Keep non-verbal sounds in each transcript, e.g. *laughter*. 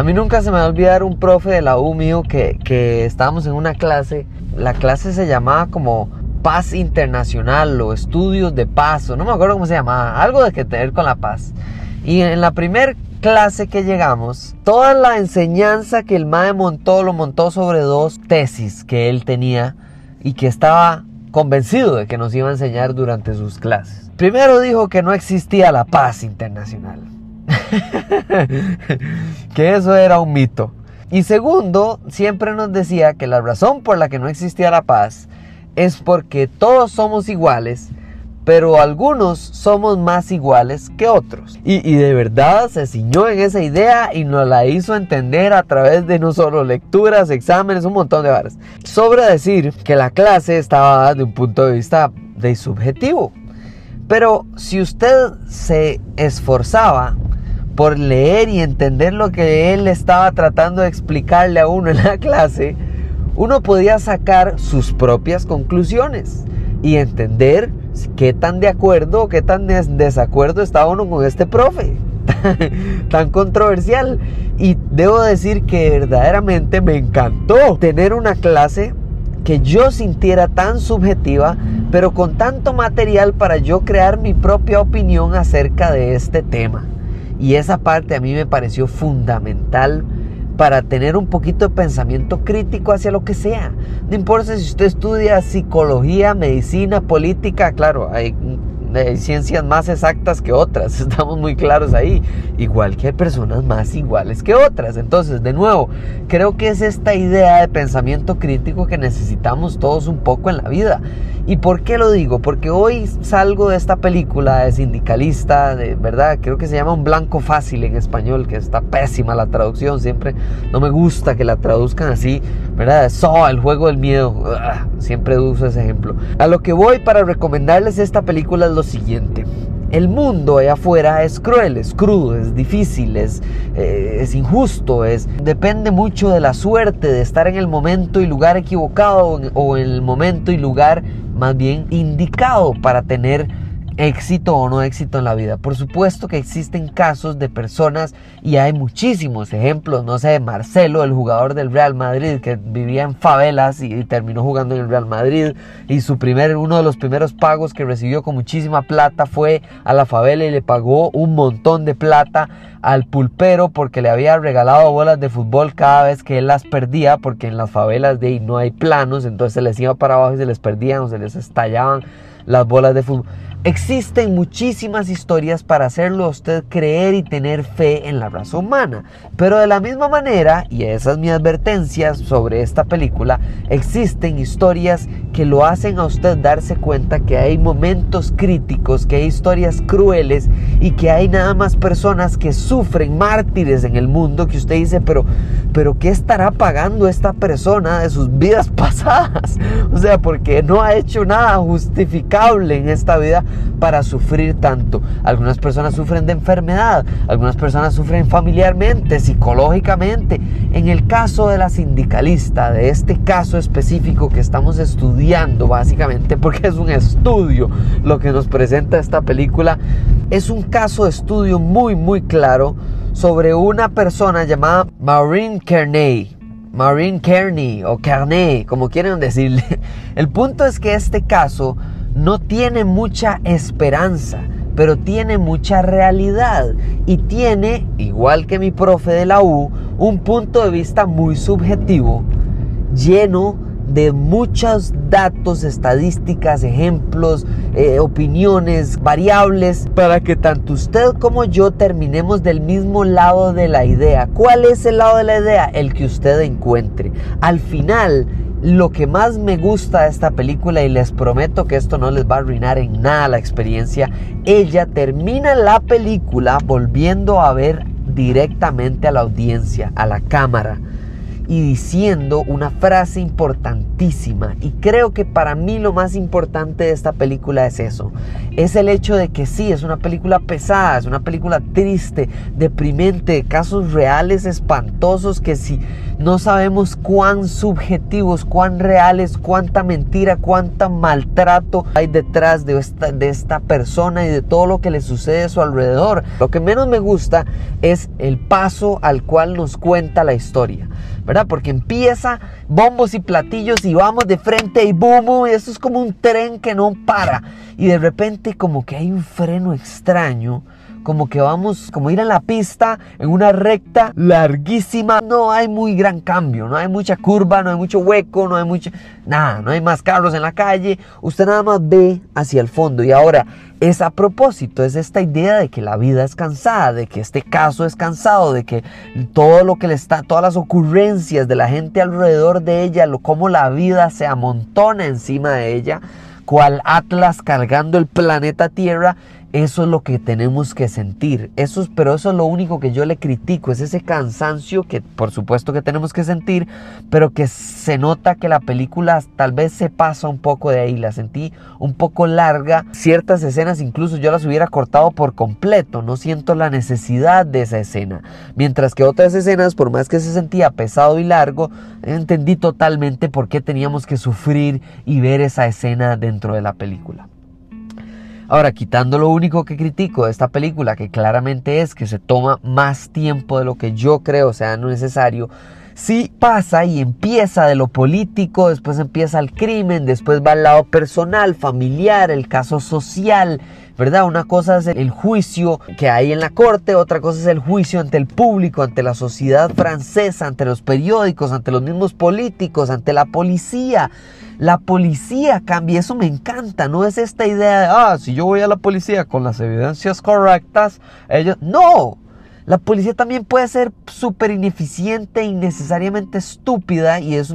a mí nunca se me va a olvidar un profe de la U mío que, que estábamos en una clase. La clase se llamaba como Paz Internacional o Estudios de Paz, o no me acuerdo cómo se llamaba, algo de que tener con la paz. Y en la primer clase que llegamos, toda la enseñanza que el MAE montó, lo montó sobre dos tesis que él tenía y que estaba convencido de que nos iba a enseñar durante sus clases. Primero dijo que no existía la paz internacional. *laughs* que eso era un mito. Y segundo, siempre nos decía que la razón por la que no existía la paz es porque todos somos iguales, pero algunos somos más iguales que otros. Y, de verdad se ciñó en esa idea y nos la hizo entender a través de no solo lecturas, exámenes, un montón de varas. Sobra decir que la clase estaba de un punto de vista de subjetivo. Pero si usted se esforzaba por leer y entender lo que él estaba tratando de explicarle a uno en la clase, uno podía sacar sus propias conclusiones y entender qué tan de acuerdo o qué tan desacuerdo estaba uno con este profe *laughs* tan controversial. Y debo decir que verdaderamente me encantó tener una clase que yo sintiera tan subjetiva, pero con tanto material para yo crear mi propia opinión acerca de este tema. Y esa parte a mí me pareció fundamental para tener un poquito de pensamiento crítico hacia lo que sea. No importa si usted estudia psicología, medicina, política, claro, hay hay ciencias más exactas que otras, *laughs* estamos muy claros ahí, igual que hay personas más iguales que otras. Entonces, de nuevo, creo que es esta idea de pensamiento crítico que necesitamos todos un poco en la vida. ¿Y por qué lo digo? Porque hoy salgo de esta película de sindicalista, de verdad, creo que se llama Un Blanco Fácil en español, que está pésima la traducción, siempre no me gusta que la traduzcan así, ¿verdad? So, el juego del miedo, siempre uso ese ejemplo. A lo que voy para recomendarles esta película es lo siguiente. El mundo allá afuera es cruel, es crudo, es difícil, es, eh, es injusto, es, depende mucho de la suerte, de estar en el momento y lugar equivocado o en el momento y lugar más bien indicado para tener éxito o no éxito en la vida. Por supuesto que existen casos de personas y hay muchísimos ejemplos, no sé, Marcelo, el jugador del Real Madrid que vivía en favelas y, terminó jugando en el Real Madrid y su primer uno de los primeros pagos que recibió con muchísima plata fue a la favela y le pagó un montón de plata al pulpero porque le había regalado bolas de fútbol cada vez que él las perdía porque en las favelas de ahí no hay planos, entonces se les iba para abajo y se les perdían o se les estallaban las bolas de fútbol. Existen muchísimas historias para hacerlo a usted creer y tener fe en la raza humana, pero de la misma manera, y esa es mi advertencia sobre esta película, existen historias que lo hacen a usted darse cuenta que hay momentos críticos, que hay historias crueles y que hay nada más personas que sufren mártires en el mundo que usted dice, pero, pero ¿qué estará pagando esta persona de sus vidas *laughs* pasadas? O sea, porque no ha hecho nada justificable en esta vida para sufrir tanto. Algunas personas sufren de enfermedad, algunas personas sufren familiarmente, psicológicamente. En el caso de la sindicalista, de este caso específico que estamos estudiando básicamente, porque es un estudio lo que nos presenta esta película, es un caso de estudio muy muy claro sobre una persona llamada Maureen Kearney. Maureen Kearney o Kearney, como quieren decirle. *laughs* El punto es que este caso no tiene mucha esperanza, pero tiene mucha realidad y tiene, igual que mi profe de la U, un punto de vista muy subjetivo, lleno de muchos datos, estadísticas, ejemplos, eh, opiniones, variables, para que tanto usted como yo terminemos del mismo lado de la idea. ¿Cuál es el lado de la idea? El que usted encuentre. Al final, lo que más me gusta de esta película, y les prometo que esto no les va a arruinar en nada la experiencia, ella termina la película volviendo a ver directamente a la audiencia, a la cámara y diciendo una frase importantísima. Y creo que para mí lo más importante de esta película es eso. Es el hecho de que sí, es una película pesada, es una película triste, deprimente, casos reales espantosos que si no sabemos cuán subjetivos, cuán reales, cuánta mentira, cuánta maltrato hay detrás de esta, de esta persona y de todo lo que le sucede a su alrededor. Lo que menos me gusta es el paso al cual nos cuenta la historia. ¿verdad? Porque empieza bombos y platillos y vamos de frente y boom, boom, y eso es como un tren que no para. Y de repente como que hay un freno extraño como que vamos, como ir en la pista, en una recta larguísima. No hay muy gran cambio, no hay mucha curva, no hay mucho hueco, no hay mucho, nada, no hay más carros en la calle. Usted nada más ve hacia el fondo. Y ahora, es a propósito, es esta idea de que la vida es cansada, de que este caso es cansado, de que todo lo que le está, todas las ocurrencias de la gente alrededor de ella, lo, cómo la vida se amontona encima de ella, cual Atlas cargando el planeta Tierra eso es lo que tenemos que sentir. Eso pero eso es lo único que yo le critico. Es ese cansancio que por supuesto que tenemos que sentir, pero que se nota que la película tal vez se pasa un poco de ahí. La sentí un poco larga. Ciertas escenas incluso yo las hubiera cortado por completo. No siento la necesidad de esa escena. Mientras que otras escenas, por más que se sentía pesado y largo, entendí totalmente por qué teníamos que sufrir y ver esa escena dentro de la película. Ahora, quitando lo único que critico de esta película, que claramente es que se toma más tiempo de lo que yo creo sea necesario, sí pasa y empieza de lo político, después empieza el crimen, después va al lado personal, familiar, el caso social, ¿verdad? Una cosa es el juicio que hay en la corte, otra cosa es el juicio ante el público, ante la sociedad francesa, ante los periódicos, ante los mismos políticos, ante la policía. La policía cambia, eso me encanta, no es esta idea de, ah, si yo voy a la policía con las evidencias correctas, ellos, no, la policía también puede ser súper ineficiente, innecesariamente estúpida y es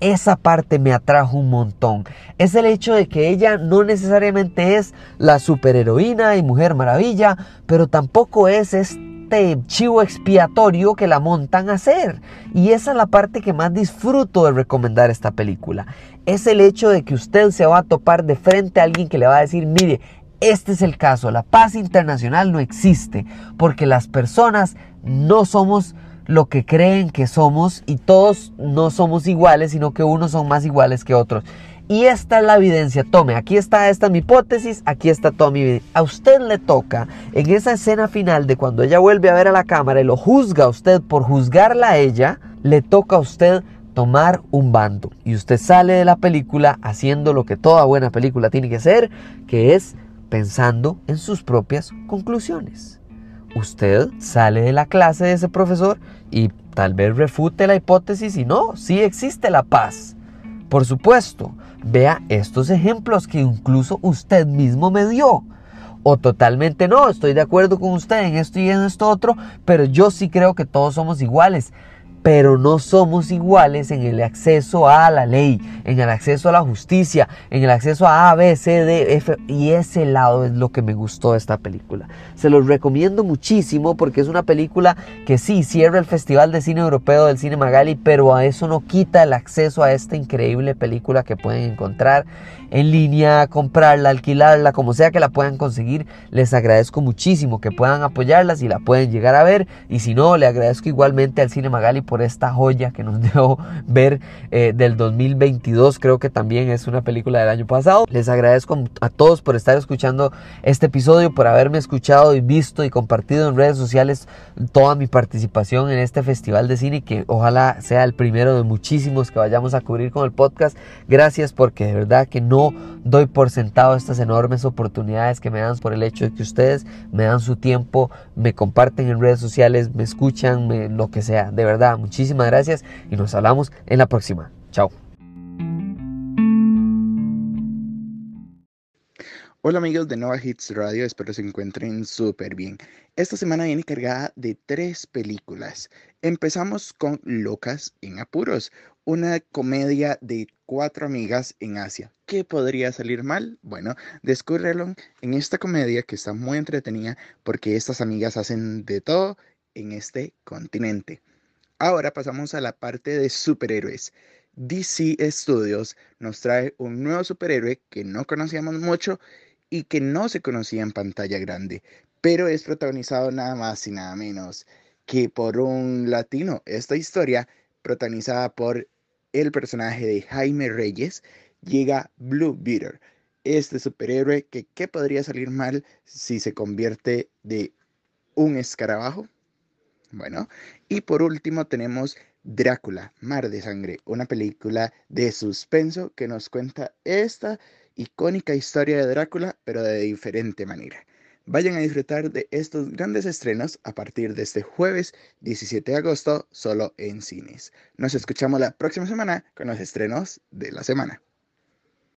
esa parte me atrajo un montón. Es el hecho de que ella no necesariamente es la superheroína y mujer maravilla, pero tampoco es este este chivo expiatorio que la montan a hacer. Y esa es la parte que más disfruto de recomendar esta película. Es el hecho de que usted se va a topar de frente a alguien que le va a decir, mire, este es el caso, la paz internacional no existe, porque las personas no somos lo que creen que somos y todos no somos iguales, sino que unos son más iguales que otros. Y esta es la evidencia. Tome, aquí está esta mi hipótesis, aquí está toda mi evidencia. A usted le toca, en esa escena final de cuando ella vuelve a ver a la cámara y lo juzga a usted por juzgarla a ella, le toca a usted tomar un bando. Y usted sale de la película haciendo lo que toda buena película tiene que hacer, que es pensando en sus propias conclusiones. Usted sale de la clase de ese profesor y tal vez refute la hipótesis y no, sí existe la paz. Por supuesto, vea estos ejemplos que incluso usted mismo me dio. O totalmente no, estoy de acuerdo con usted en esto y en esto otro, pero yo sí creo que todos somos iguales pero no somos iguales en el acceso a la ley, en el acceso a la justicia, en el acceso a A, B, C, D, F, y ese lado es lo que me gustó de esta película. Se los recomiendo muchísimo porque es una película que sí cierra el Festival de Cine Europeo del Cine Magali, pero a eso no quita el acceso a esta increíble película que pueden encontrar en línea, comprarla, alquilarla, como sea que la puedan conseguir. Les agradezco muchísimo que puedan apoyarla si la pueden llegar a ver, y si no, le agradezco igualmente al Cine Magali por esta joya que nos *laughs* dejó ver eh, del 2022. Creo que también es una película del año pasado. Les agradezco a todos por estar escuchando este episodio, por haberme escuchado y visto y compartido en redes sociales toda mi participación en este festival de cine que ojalá sea el primero de muchísimos que vayamos a cubrir con el podcast. Gracias porque de verdad que no doy por sentado estas enormes oportunidades que me dan por el hecho de que ustedes me dan su tiempo, me comparten en redes sociales, me escuchan, lo que sea. De verdad, Muchísimas gracias y nos hablamos en la próxima. Chao. Hola amigos de Nova Hits Radio, espero se encuentren súper bien. Esta semana viene cargada de tres películas. Empezamos con Locas en Apuros, una comedia de cuatro amigas en Asia. ¿Qué podría salir mal? Bueno, descúbrelo en esta comedia que está muy entretenida porque estas amigas hacen de todo en este continente. Ahora pasamos a la parte de superhéroes. DC Studios nos trae un nuevo superhéroe que no conocíamos mucho y que no se conocía en pantalla grande, pero es protagonizado nada más y nada menos que por un latino. Esta historia, protagonizada por el personaje de Jaime Reyes, llega Blue Beater, este superhéroe que ¿qué podría salir mal si se convierte de un escarabajo? Bueno, y por último tenemos Drácula, Mar de Sangre, una película de suspenso que nos cuenta esta icónica historia de Drácula, pero de diferente manera. Vayan a disfrutar de estos grandes estrenos a partir de este jueves 17 de agosto, solo en cines. Nos escuchamos la próxima semana con los estrenos de la semana.